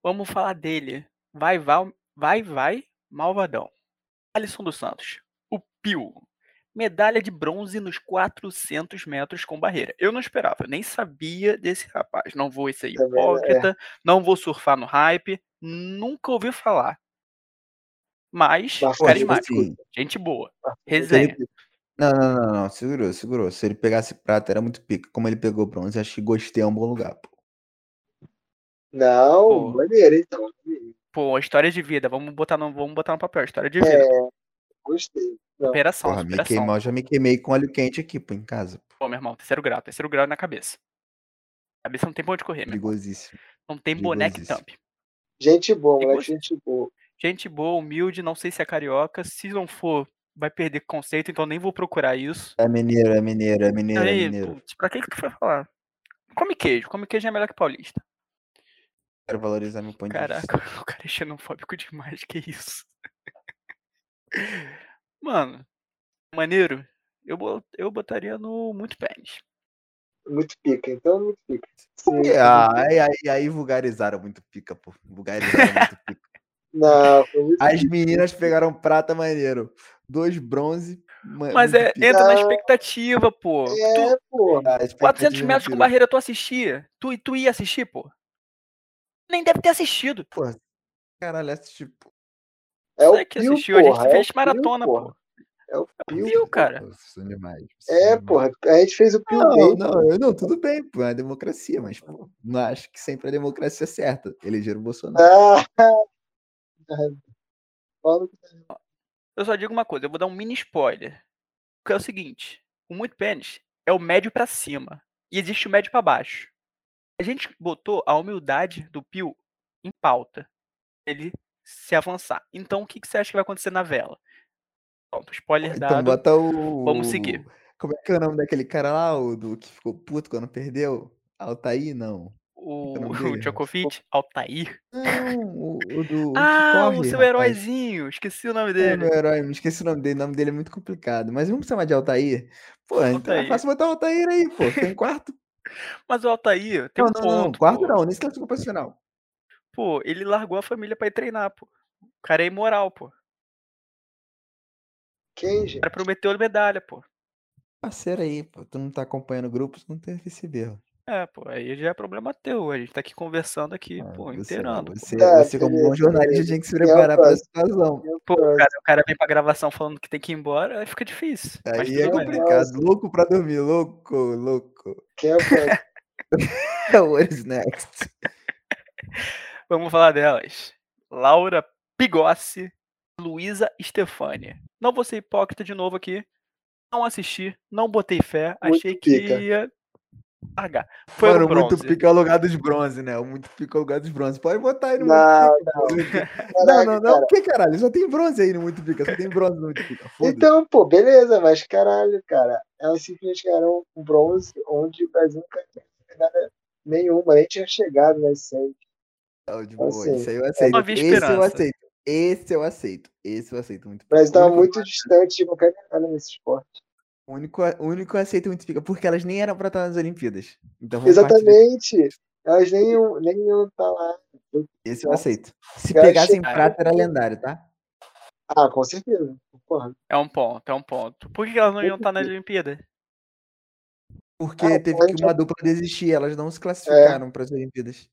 Vamos falar dele. Vai, vai, vai, vai, malvadão. Alisson dos Santos. O Pio. Medalha de bronze nos 400 metros com barreira. Eu não esperava, eu nem sabia desse rapaz. Não vou ser né? hipócrita, não vou surfar no hype, nunca ouvi falar. Mas, carismático, Assim, gente boa, Se resenha. Não, não, não, não, segurou, segurou. Se ele pegasse prata, era muito pica. Como ele pegou bronze, acho que gostei é um bom lugar, pô. Não, Pô. maneiro, então. Pô, história de vida, vamos botar no, vamos botar no papel, história de É, vida. Gostei. Não, Superação, Porra, me superação. queimar, eu já me queimei com óleo quente aqui, pô, em casa. Pô. Pô, meu irmão, terceiro grau, terceiro grau na cabeça. Cabeça não tem pra onde correr. Perigosíssimo. Não tem boneco e thumb. gente boa, E moleque, gente boa. Gente boa, humilde, não sei se é carioca. Se não for, vai perder conceito, então nem vou procurar isso. É mineiro, é mineiro, é mineiro, é Aí, mineiro. putz, pra que que tu foi falar? Come queijo, come queijo é melhor que paulista. Quero valorizar meu ponto de Caraca, vista. o cara é xenofóbico demais, que isso. Mano, maneiro. Eu, eu botaria no muito pênis. Muito pica, então muito pica. Sim, ah, aí, aí, aí vulgarizaram muito pica, pô. Vulgarizaram muito pica. Não, foi muito As meninas pegaram prata maneiro. Dois bronze. ma- Mas é, entra na expectativa, pô. Tu, É, pô. Ah, a 400 expectativa metros com barreira tu assistia? Tu, tu ia assistir, pô? Nem deve ter assistido. Pô, caralho, assisti, pô. É Você o que Pio, assistiu, a gente porra. É fez o Pio, maratona, porra. pô. É o Pio. Viu, cara? Pô, vocês são demais, vocês são É, porra. A gente fez o Pio Não, Day. não, eu não, tudo bem, pô, é democracia, mas pô, não acho que sempre a democracia é certa. Elegeram o Bolsonaro. Ah, Eu só digo uma coisa, eu vou dar um mini spoiler. Que é o seguinte: o muito pênis é o médio pra cima. E existe o médio pra baixo. A gente botou a humildade do Pio em pauta. Ele se avançar. Então o que, que você acha que vai acontecer na vela? Pronto, spoiler Então dado. bota o. Vamos seguir. Como é que é o nome daquele cara lá, o do que ficou puto quando perdeu? Altair, não. O, é o o dele? Djokovic, Altair. Não, o, o do. o Ah, corre, o seu rapaz. heróizinho. Esqueci o nome É, dele. meu herói, esqueci o nome dele, o nome dele é muito complicado. Mas vamos chamar de Altair? Pô, então é Altair. fácil botar o Altair aí, pô. Fica em quarto. Mas o Altair tem não, um não, ponto. não, quarto pô. não, nem se classificou pra final. Pô, ele largou a família pra ir treinar, pô. O cara é imoral, pô. O Quem, gente? cara prometeu medalha, pô. Parceiro aí, pô. Tu não tá acompanhando grupos, não teve esse erro. É, pô, aí já é problema teu. A gente tá aqui conversando aqui, Ah, pô, você, inteirando. pô. você, Tá, você como bom jornalista, tinha que se é preparar pra situação. Pô, o cara, o cara vem pra gravação falando que tem que ir embora, aí fica difícil. Aí é bem. complicado. Louco pra dormir, louco, louco. Quem é o próximo? What is next? Vamos falar delas. Laura Pigossi, Luísa Stefani. Não vou ser hipócrita de novo aqui. Não assisti, não botei fé. Muito achei que pica. ia largar. Foi Mano, muito pica é o lugar dos bronze, né? O muito pica é o lugar dos bronze. Pode botar aí no Não, muito pica. Não, Caraca, não, não. cara. Que caralho? Só tem bronze aí no muito pica. Só tem bronze no muito pica. Então, pô, beleza, mas caralho, cara. Elas simplesmente ganharam um bronze onde o Brasil nunca tinha nenhuma, nem tinha chegado nas seis. Não, de boa. assim, Isso aí eu aceito. havia Esse eu aceito. Esse eu aceito. Esse eu aceito muito O Brasil pica. O tava único- muito distante de qualquer medalha nesse esporte. O único, o único aceito muito pica, porque elas nem eram pra estar nas Olimpíadas. Então vamos partir Exatamente. Elas nem iam, nem iam estar lá. Esse eu aceito. Se Eu achei- pegassem prata, era lendário, tá? Ah, com certeza. Porra. É um ponto, é um ponto. Por que elas não iam estar na Olimpíada? Porque Ah, teve que uma dupla desistir, elas não se classificaram para as Olimpíadas.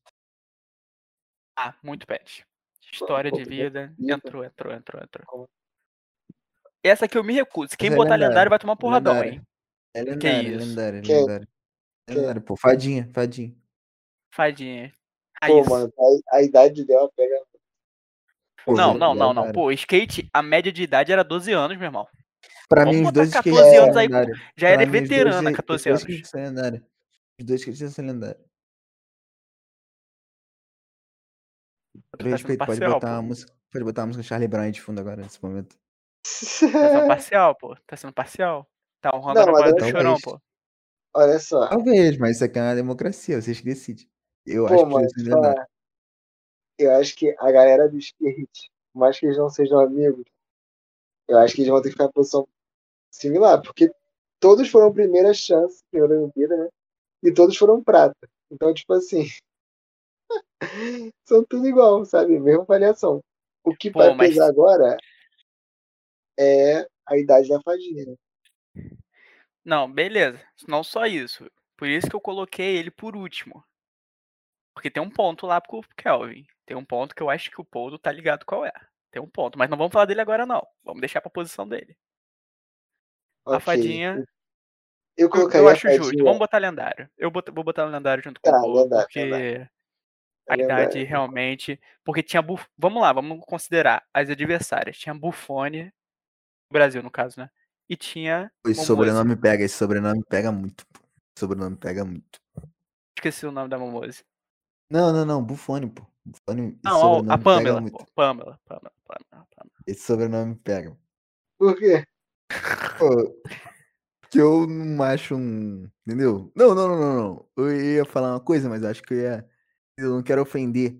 Ah, muito pet. História de vida. Entrou, entrou, entrou, entrou. Essa aqui eu me recuso. Quem é botar lendário, lendário vai tomar porradão, lendário. hein? É Que lendário, isso? lendário, Quem? lendário. Quem? Lendário, pô. Fadinha, fadinha. Fadinha. Pô, Raiz. mano, a, a idade dela pega. Pô, Não, não, não, não. lendário. Pô, skate, a média de idade era 12 anos, meu irmão. Pra Vamos mim, os botar dois 14 skatistas anos aí. Já era dois veterana, skate- 14 Os dois anos. são lendários. Os dois skatistas são lendários. Tá respeito, pode botar uma música. Pode botar a música Charlie Brown aí de fundo agora, nesse momento. Tá sendo parcial, pô. Tá sendo parcial. Tá honrando a mas memória do chorão, pô. Olha só. Talvez, mas isso aqui é uma democracia, vocês que decidem. Eu Pô, acho que são te falar. lendários. Eu acho que a galera do skate, por mais que eles não sejam amigos, eu acho que eles vão ter que ficar em posição similar, porque todos foram primeira chance, primeira Olimpíada, né? E todos foram prata. Então, tipo assim, são tudo igual, sabe? Mesma avaliação. O que Pô, vai mas- pesar agora é a idade da fadinha, né? Não, beleza. Não só isso. Por isso que eu coloquei ele por último. Porque tem um ponto lá pro Kelvin. Tem um ponto que eu acho que o Poldo tá ligado qual é. Tem um ponto. Mas não vamos falar dele agora, não. Vamos deixar pra posição dele. A Ok. fadinha. Eu colocaria eu a acho fadinha. justo. Vamos botar lendário. Eu bot- vou botar lendário junto com Tá, o Poldo. lendário, Porque lendário. a É idade lendário. realmente. Porque tinha. Buf... Vamos lá, vamos considerar as adversárias. Tinha Buffone. Brasil, no caso, né? E tinha. Esse sobrenome pega, esse sobrenome pega muito. pô. Esse sobrenome pega muito. Esqueci o nome da Momose. Não, não, não, Bufone, pô. Bufone, Não, a- sobrenome a Pamela. pô. Pamela, Pamela, Pamela, Pamela. Esse sobrenome pega. Por quê? Pô, porque eu não acho um. Entendeu? Não, não, não, não, não. Eu ia falar uma coisa, mas eu acho que eu ia. Eu não quero ofender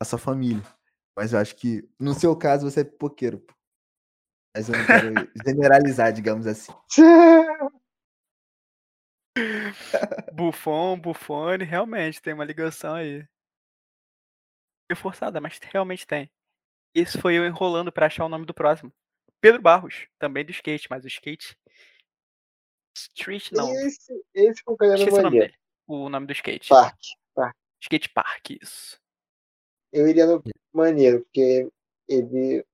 a sua família. Mas eu acho que, no seu caso, você é pipoqueiro, pô. Mas eu não quero generalizar, digamos assim. Buffon, Buffone, realmente tem uma ligação aí. Meio forçada, mas realmente tem. Isso foi eu enrolando pra achar o nome do próximo. Pedro Barros, também do skate, mas o skate. Street não. Esse, esse colocaria no Esqueci o nome maneiro. dele. O nome do skate. Parque. Skate Park, isso. Eu iria no maneiro, porque ele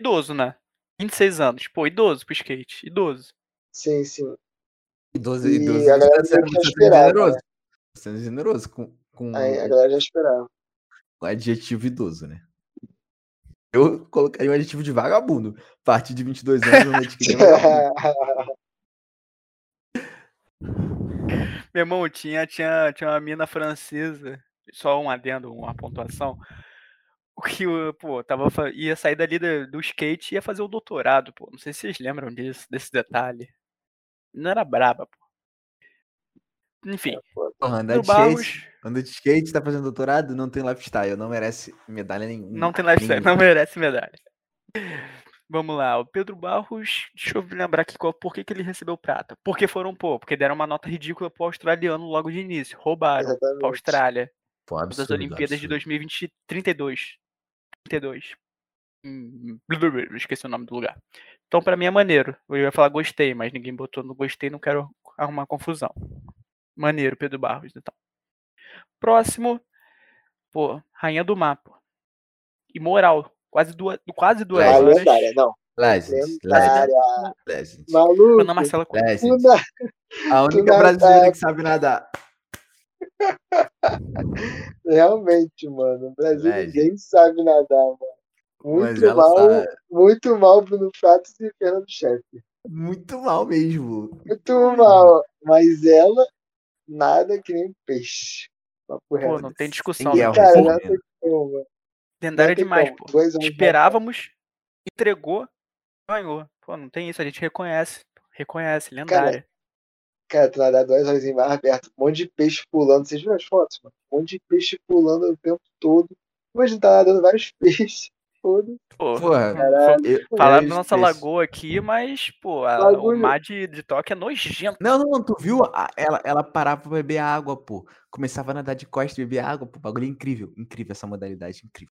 Idoso, né? 26 anos. Pô, idoso pro skate. Idoso. Sim, sim. Idoso, E idoso. a galera tá sendo esperava, generoso. né? Sendo generoso com, com Aí a galera já esperava. o adjetivo idoso, né? Eu colocaria um adjetivo de vagabundo. A partir de 22 anos, eu etiquetei vagabundo. Meu irmão, tinha, tinha, tinha uma mina francesa, só um adendo, uma pontuação, o que, o- pô, tava, ia sair dali do, do skate e ia fazer o doutorado, pô. Não sei se vocês lembram disso, desse detalhe. Não era braba, pô. Enfim, Porra, andar de Barros skate, anda de skate, tá fazendo doutorado, não tem lifestyle, não merece medalha nenhuma. não tem lifestyle, nenhuma. não merece medalha. Vamos lá, o Pedro Barros, deixa eu lembrar aqui qual, por que, que ele recebeu prata. Porque foram, pô, porque deram uma nota ridícula pro australiano logo de início. Roubaram pra Exatamente. Austrália. Pô, das absurdo, Olimpíadas de absurdo. 2032. 32. Hum, blá, blá, blá, esqueci o nome do lugar. Então, pra mim é maneiro. Eu ia falar gostei, mas ninguém botou no gostei, não quero arrumar confusão. Maneiro, Pedro Barros, então. Próximo, pô, Rainha do Mar, pô. Imoral. Quase duas, quase duas Ah, horas. lendária, não. Legend, Lendária. legend, legend. Maluco. Ana Marcela Cunha. A única brasileira que sabe nadar. Realmente, mano. O Brasil Legend. ninguém sabe nadar, mano. Mas Muito mal, sabe. muito mal Bruno Fratos e Fernando Chefe. Muito mal mesmo. Muito mal. Mas ela, nada que nem peixe. Papo Pô, reto. não tem discussão. Né? Cara, não tem como. Lendária demais, pô. Esperávamos, entregou, ganhou. Pô, não tem isso, a gente reconhece. Reconhece, lendária. Cara, tu nadar duas horas em mar aberto, um monte de peixe pulando. Vocês viram as fotos, mano? Um monte de peixe pulando o tempo todo. Hoje tá nadando vários peixes. Foda. Pô, Porra, Caralho. eu- Falar eu da nossa lagoa aqui, mas, pô, a- o mar de, de Tóquio é nojento. Não, não, não, tu viu? A- Ela, ela parava pra beber água, pô. Começava a nadar de costas e beber água, pô. Bagulho incrível. Incrível essa modalidade, incrível.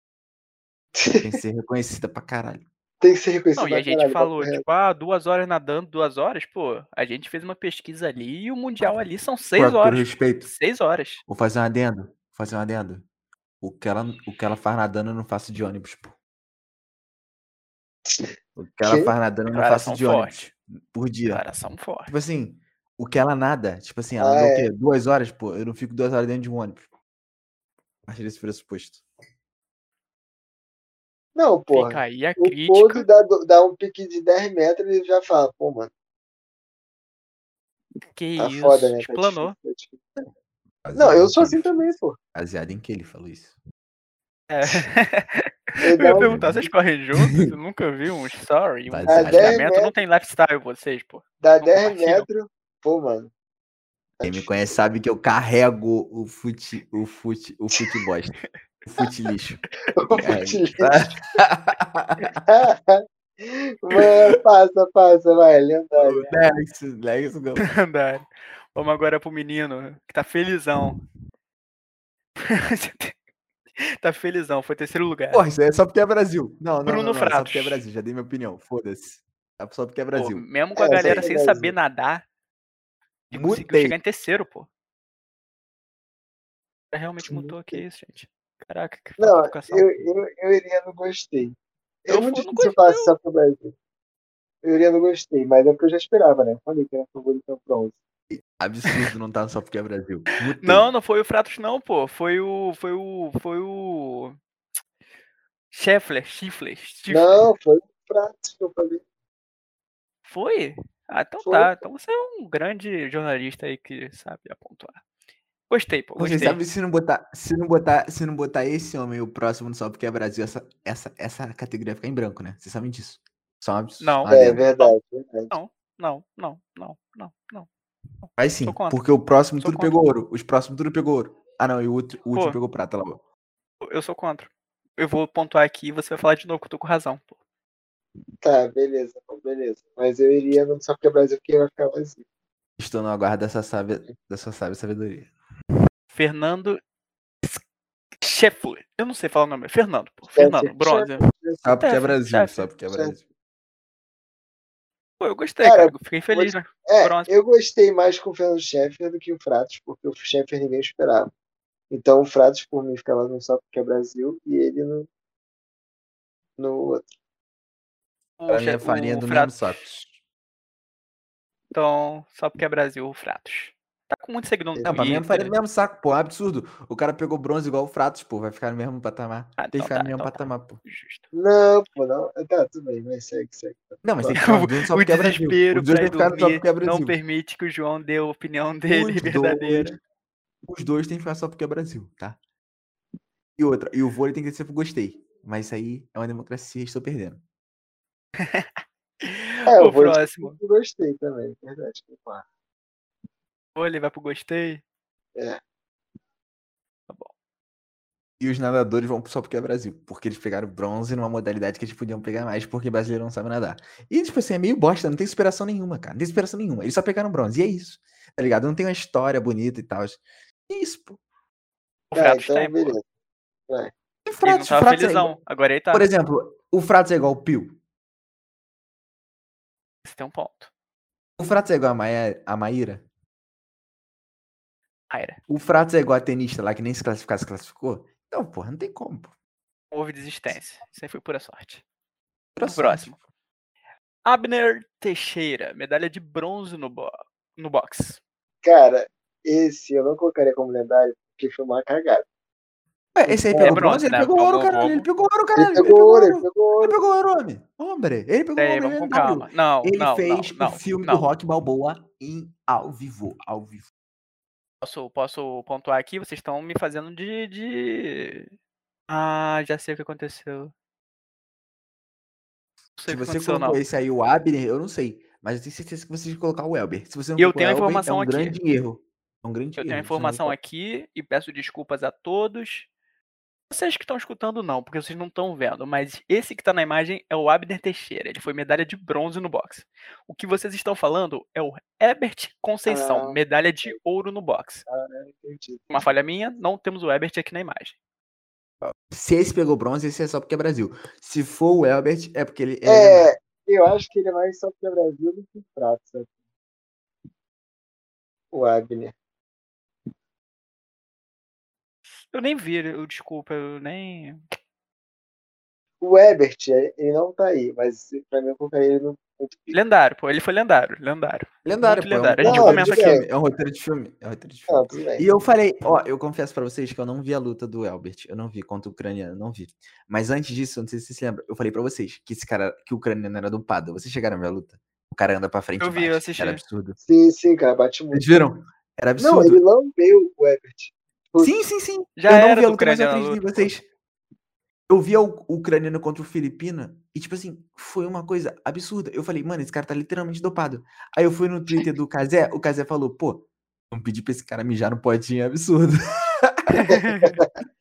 Tem que ser reconhecida pra caralho. Tem que ser reconhecido. Não, e a gente caralho, falou, reto. tipo, ah, duas horas nadando, duas horas, pô. A gente fez uma pesquisa ali e o Mundial ali são seis Pô, por horas. respeito. Seis horas. Vou fazer um adendo. Vou fazer um adendo. O que ela, o que ela faz nadando eu não faço de ônibus, pô. O que ela Quê? faz nadando eu não faço de ônibus. forte. Por dia. Declaração forte. Tipo assim, o que ela nada, tipo assim, ela Ah, andou o é. quê? Duas horas, pô. Eu não fico duas horas dentro de um ônibus. A partir desse pressuposto. Não, porra. Fica aí a O crítica. Podo dá, dá um pique de 10 metros e já fala, pô, mano, Que tá isso. foda, né? Tá Explanou. difícil, tá difícil. Não, eu sou assim também, pô. Baseado em que ele falou isso? É. Eu ia um- perguntar, vocês correm juntos? Eu nunca vi um story, um compartilhamento. Ah, Não tem lifestyle vocês, pô. Dá Não 10 compartilham. metros, pô, mano. tá Quem me conhece sabe que eu carrego o fute, o fute, o fute bosta. O fute lixo. O É, fute lixo. Mano, passa, passa, vai, lendário. Lex, Lex, não. Lendário. Vamos agora pro menino, que tá felizão. tá felizão, foi terceiro lugar. Porra, isso aí é só porque é Brasil. Não, não, Bruno não, não, é só porque é Brasil. Já dei minha opinião. Foda-se. É só porque é Pô, Brasil. mesmo com a É, galera que é sem saber nadar, ele conseguiu chegar em terceiro, pô. É, Realmente mutou aqui isso, gente. Caraca, que Não, eu, eu, eu iria no gostei. É Eu muito fui no difícil eu falar só pro Brasil. Eu iria no gostei, mas é porque eu já esperava, né? Falei que era favorito pro 11. Absurdo não tá só porque é Brasil. Mutei. Não, não foi o Fratos, não, pô. Foi o. Foi o. Foi o. Scheffler, Schiffler. Schiffler. Não, foi o Pratos que eu falei. Foi? Ah, então Foi, tá. Então você é um grande jornalista aí que sabe apontar. Gostei, pô. Você Gostei. sabe se não botar, se não botar, se não botar esse homem o próximo no só porque é Brasil, essa, essa, essa categoria fica em branco, né? Vocês sabem disso. Só. Não. um É, adendo. verdade. Não, não, não, não, não, não. Mas sim, porque o próximo Sou tudo contra. pegou ouro. Os próximos tudo pegou ouro. Ah, não, e o, outro, o último Pô. pegou prata lá. Eu sou contra. Eu vou pontuar aqui e você vai falar de novo que eu tô com razão. Pô. Tá, beleza, beleza. Mas eu iria no só porque é Brasil, porque vai ficar vazio. Estou no aguardo dessa sábia, dessa sábia sabedoria. Fernando Scheffler. Eu não sei falar o nome. Fernando, pô. Scheffler. Fernando, bronze. Só porque é Brasil, só porque é. Brasil. Pô, eu gostei, Cara, cara. Eu fiquei feliz, né? É, eu gostei mais com o Fernando Scheffer do que o Fratos, porque o Scheffer ninguém esperava. Então o Fratos, por mim, ficava no só porque é Brasil e ele no, no outro. Pra mim é farinha o do mesmo Fratos. saco. Então, só porque é Brasil, o Fratos. Tá com muito seguidor no Não, pra mim é farinha do Twitter. mesmo saco, pô. Absurdo. O cara pegou bronze igual o Fratos, pô. Vai ficar no mesmo patamar. Ah, Tem que então ficar tá, no mesmo então tá. patamar, pô. Justo. Não, pô, não. Tá, tudo bem, mas segue, segue. Não, mas tem que ficar os dois só o porque é Brasil. desespero Os dois pra tem ir que ficar só dormir porque é não permite que o João dê a opinião dele Os verdadeira. dois, os dois tem que ficar só porque é Brasil, tá? E outra, e o vôlei tem que ser pro gostei. Mas isso aí é uma democracia, estou perdendo. É, o próximo. Eu gostei também, verdade. concordo. Vôlei vai pro gostei. E os nadadores vão só porque é Brasil. Porque eles pegaram bronze numa modalidade que eles podiam pegar mais, porque brasileiro não sabe nadar. E, tipo assim, é meio bosta, não tem inspiração nenhuma, cara. Não tem inspiração nenhuma. Eles só pegaram bronze. E é isso. Tá ligado? Não tem uma história bonita e tal. É isso, pô. O Tá, Fratos então tem, pô. beleza. E Ele não Fratos, tava Fratos é felizão. igual- Agora ele tá. Por exemplo, o Fratos é igual o Pio. Você tem um ponto. O Fratos é igual a, Maia, a Maíra. Aira. O Fratos é igual a tenista lá que nem se classificar, se classificou. Então, porra, não tem como, pô. Houve desistência. Isso aí foi pura sorte. Pura sorte, próximo. Abner Teixeira, medalha de bronze no, bo no box. Cara, esse eu não colocaria como lendário, porque foi uma cagada. Ué, esse aí É pegou bronze, bronze, ele né? pegou Vamos, ouro, caralho. vamos. Ele pegou ouro, Ele caralho. Ele pegou ouro, ele ouro. pegou ouro. Ele pegou ouro, homem. Hombre. Ele pegou ouro. vamos ele com é calma. Não, Ele não, fez não, o não, filme não. do Rock Balboa em ao vivo. Ao vivo. Posso, posso pontuar aqui? Vocês estão me fazendo de, de. Ah, já sei o que aconteceu. Se você colocou não. esse aí, o Abner, eu não sei. Mas eu tenho certeza que você tem que colocar o Elber. Se você não eu colocou tenho a o Elber, informação é um aqui. grande erro. É um grande Eu erro. tenho a informação aqui e peço desculpas a todos. Vocês que estão escutando, não, porque vocês não estão vendo, mas esse que tá na imagem é o Abner Teixeira. Ele foi medalha de bronze no boxe. O que vocês estão falando é o Herbert Conceição, Ah. medalha de ouro no boxe. Entendi. Uma falha minha, não temos o Herbert aqui na imagem. Se esse pegou bronze, esse é só porque é Brasil. Se for o Elbert, é porque ele ele é É, eu acho que ele é mais só porque é Brasil do que prato, sabe? O Abner. Eu nem vi, eu, desculpa, eu nem. O Ebert, ele não tá aí, mas pra mim eu colocaria ele no. Lendário, pô, ele foi lendário, lendário. lendário, Muito pô. É um, lendário. A gente é um comenta roteiro de aqui. filme, É um roteiro de filme. É um roteiro de filme. Não. E eu falei, ó, eu confesso pra vocês que eu não vi a luta do Elbert. Eu não vi contra o ucraniano, não vi. Mas antes disso, eu não sei se vocês se lembram, eu falei pra vocês que esse cara, que o ucraniano era dopado. Vocês chegaram a ver a luta? O cara anda pra frente Eu vi, eu assisti. Era absurdo. Sim, sim, cara, bate muito. Vocês viram? Era absurdo. Não, ele lambeu o Ebert. Sim, sim, sim. Já eu não era vi a luta, mas eu acredito em vocês. Eu vi o ucraniano contra o filipino e, tipo assim, foi uma coisa absurda. Eu falei, mano, esse cara tá literalmente dopado. Aí eu fui no Twitter do Kazé, o Kazé falou, pô, vamos pedir pra esse cara mijar no potinho, é absurdo.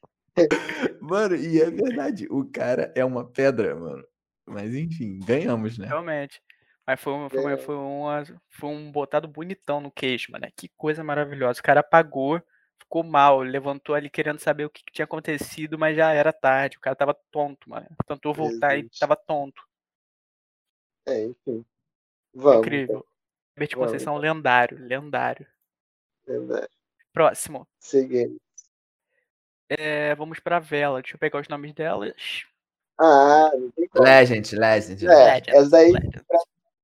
mano, e é verdade, o cara é uma pedra, mano. Mas enfim, ganhamos, né? Realmente. Mas foi, foi, uma- É. foi, uma, foi um botado bonitão no queixo, mano. Que coisa maravilhosa. O cara apagou, ficou mal, levantou ali querendo saber o que, que tinha acontecido, mas já era tarde. O cara tava tonto, mano. Tentou voltar e Jesus. tava tonto. É, enfim. Vamos. Incrível. Herbert Vamos, Conceição, lendário, lendário. então, verdade. Próximo. Seguindo. É, vamos pra vela. Deixa eu pegar os nomes delas. Ah, não tem como. Legend, Legend. É, Legends, essa daí, Legends.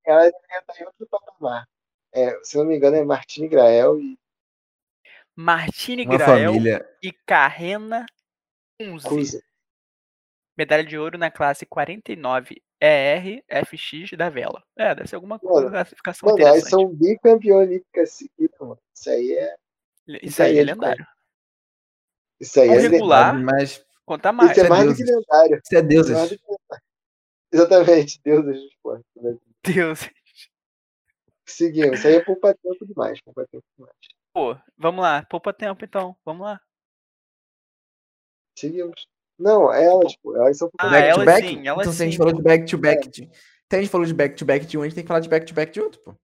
ela em outro patamar. É, se não me engano, é Martini Grael e Martini Uma Grael família. e Carrena Kunze. Cusa. Medalha de ouro na classe 49 ERFX da vela. É, deve ser alguma Mano, coisa, classificação Mano, interessante. são bicampeão olímpicas seguidas, mano. Isso aí é. Isso isso aí é é lendário. Isso aí é. regular- Mas Conta mais. Isso é é mais do que deuses. lendário. isso é Isso é mais deuses. do que lendário. Exatamente, Deus do esporte. né? Deus. Seguimos. Isso aí é poupa tempo demais. Poupa tempo demais. Pô, vamos lá. Poupa tempo então. Vamos lá. Seguimos. Não, elas, pô, elas são Ah, back to elas back? sim, elas então, se a gente sim, falou de back to back. de- Se a gente falou de back to back de um, a gente tem que falar de back to back de outro, pô.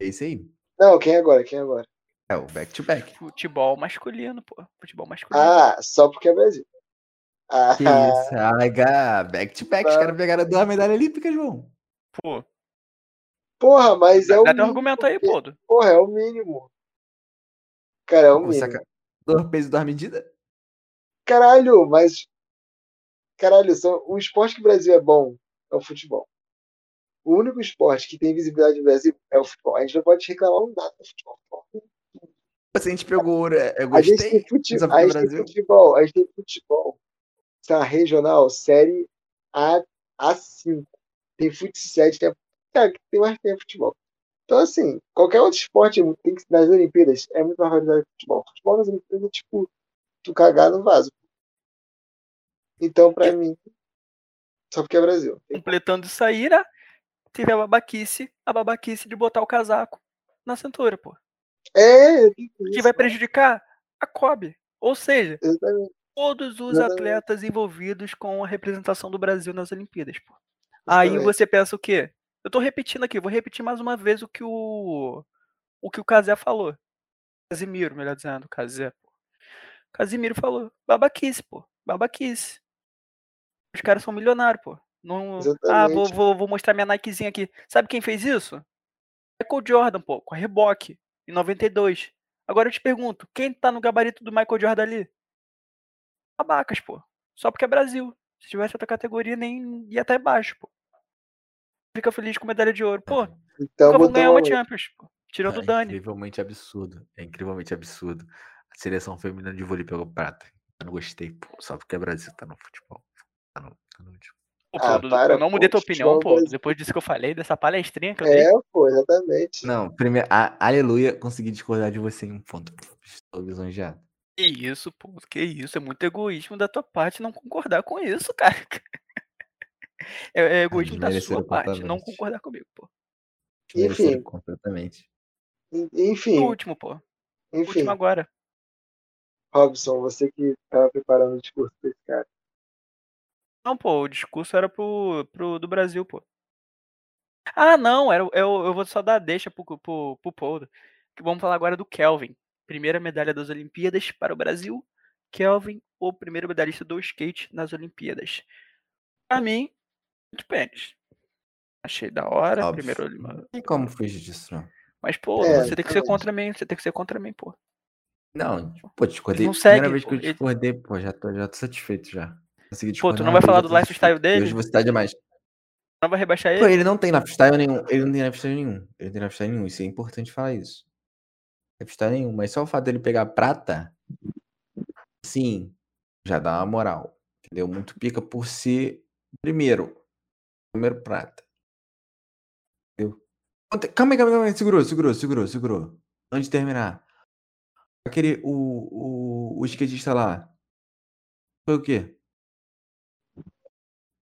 É isso aí. Não, quem agora? Quem agora? É o back to back. Futebol masculino, pô. Futebol masculino. Ah, só porque é Brasil. Ah, Que isso, Aga, back to back. Os Tá. caras pegaram duas medalhas olímpicas, João. Pô, porra, mas é dá, o dá teu argumento aí, porque- pô. Porra, é o mínimo. Cara, é o mínimo. saca- Dois pesos, duas medidas. Caralho, mas. Caralho, são... o esporte que o Brasil é bom é o futebol. o único esporte que tem visibilidade no Brasil é o futebol. A gente não pode reclamar um nada do futebol. Se a gente pegou ouro, é- eu A gente gostei. tem, fute... Mas é a gente tem futebol, a gente tem futebol. Essa regional, série A, A5. Tem fut 7, tem, cara, tem mais tem futebol. Então, assim, qualquer outro esporte tem que, nas Olimpíadas é muito mais valorizado que o futebol. Futebol nas Olimpíadas é tipo tu cagar no vaso. Então, pra mim, só porque é Brasil. Completando isso aí, né? Teve a babaquice, a babaquice de botar o casaco na cintura, pô. É, Que isso, vai prejudicar a COB. Ou seja, exatamente. todos os Exatamente. atletas envolvidos com a representação do Brasil nas Olimpíadas, pô. Aí Exatamente. você pensa o quê? Eu tô repetindo aqui, vou repetir mais uma vez o que o o que o Casé falou. Casimiro, melhor dizendo, Casé, pô. Casimiro falou, babaquice, pô, babaquice. Os caras são milionários, pô. Não, ah, vou, vou, vou mostrar minha Nikezinha aqui. Sabe quem fez isso? Michael Jordan, pô, com a Reebok, em 92. Agora eu te pergunto, quem tá no gabarito do Michael Jordan ali? Babacas, pô. Só porque é Brasil. Se tivesse outra categoria, nem ia até baixo, pô. Fica feliz com medalha de ouro. Pô, Então, nunca ganhar uma Champions, pô. Tirando o É Dani. incrivelmente absurdo. É incrivelmente absurdo. A seleção feminina de vôlei pegou prata. Eu não gostei, pô. Só porque é Brasil, tá no futebol. Tá no, tá no último. Pô, Ah, Dudu, para, eu não pô, mudei tua opinião, pô. Brasil. Depois disso que eu falei, dessa palestrinha que eu dei. É, pô, exatamente. Não, primeiro, a, aleluia, consegui discordar de você em um ponto. Estou lisonjeado. Que isso, pô. Que isso. É muito egoísmo da tua parte não concordar com isso, cara. É, é egoísmo da sua parte não concordar comigo, pô. Enfim. completamente. En- O Enfim, último, pô. O enfim, último agora. Robson, você que tava preparando o discurso desse cara. Não, pô, o discurso era pro, pro do Brasil, pô. Ah, não, era, o- eu, eu vou só dar deixa pro, pro, pro Paulo. Que vamos falar agora do Kelvin. Primeira medalha das Olimpíadas para o Brasil. Kelvin, o primeiro medalhista do skate nas Olimpíadas. Pra mim, muito pênis. Achei da hora, Óbvio. primeiro Olim- Não tem como fugir disso, não. Mas, pô, É, você tem que ser contra mim, você tem que ser contra mim, pô. Não, pô, discordei. não Primeira seguem, vez que pô, eu ele- discordei, pô, já tô, já tô satisfeito já. Consegui Pô, tu não vai falar do lifestyle dele? Hoje você tá demais. Não vai rebaixar Pô, ele? ele não tem lifestyle nenhum. Ele não tem lifestyle nenhum. Ele não tem lifestyle nenhum. Isso é importante falar isso. Lifestyle nenhum. Mas só o fato dele pegar prata, sim, já dá uma moral. Entendeu? Muito pica por ser primeiro. Primeiro prata. Conte- Calma aí, calma aí, calma aí. Segurou, segurou, segurou, segurou. Antes de terminar. Aquele. O, o, o skatista lá. Foi o quê?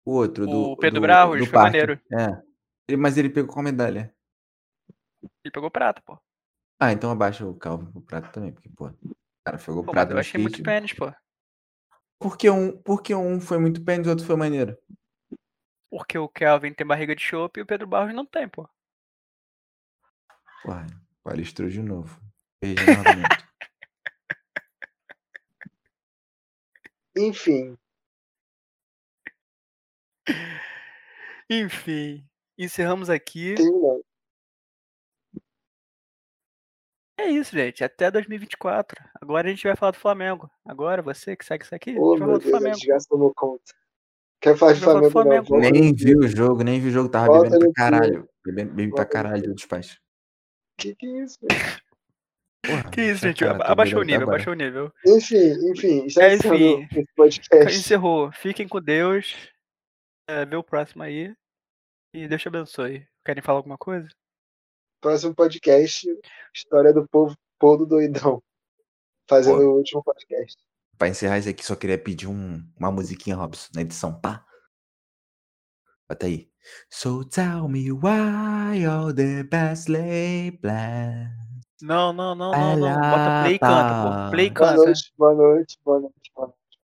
O outro, do. O Pedro do, Bravos, do foi parque. maneiro. É. Ele- mas ele pegou qual medalha? Ele pegou prata, pô. Ah, então abaixa o Calvin pro prato também, porque, pô, cara pegou Pô, prato eu achei muito skate. pênis, pô. Por que um, por que um foi muito pênis e o outro foi maneiro? Porque o Kelvin tem barriga de chope e o Pedro Barros não tem, pô. Porra, palestrou de novo. Enfim, Enfim, encerramos aqui. terminando. É isso, gente. Até 2024. Agora a gente vai falar do Flamengo. Agora você que segue isso aqui, a Ô, gente vai falar do Deus, a Flamengo. Quer falar de do Flamengo, não. Flamengo. Nem vi o jogo, nem vi o jogo. Tava Volta bebendo pra caralho. Bebendo, bebi pra caralho dos pais. Que que é isso, velho? Porra, Que isso, gente. cara, Abaixou o nível, até abaixou o nível. Enfim, enfim, está É, enfim. esse podcast. Encerrou. Fiquem com Deus. É, vê o próximo aí. E Deus te abençoe. Querem falar alguma coisa? Próximo podcast, história do povo, povo doidão. Fazendo Pô. o último podcast. Pra encerrar isso aqui, só queria pedir um, uma musiquinha, Robson, na edição, pá. Bota aí. So tell me why all the best lay plans. Não, não, não, não, não. Bota play e canta, pô. Play e Boa canta. noite, boa noite, boa noite, boa noite.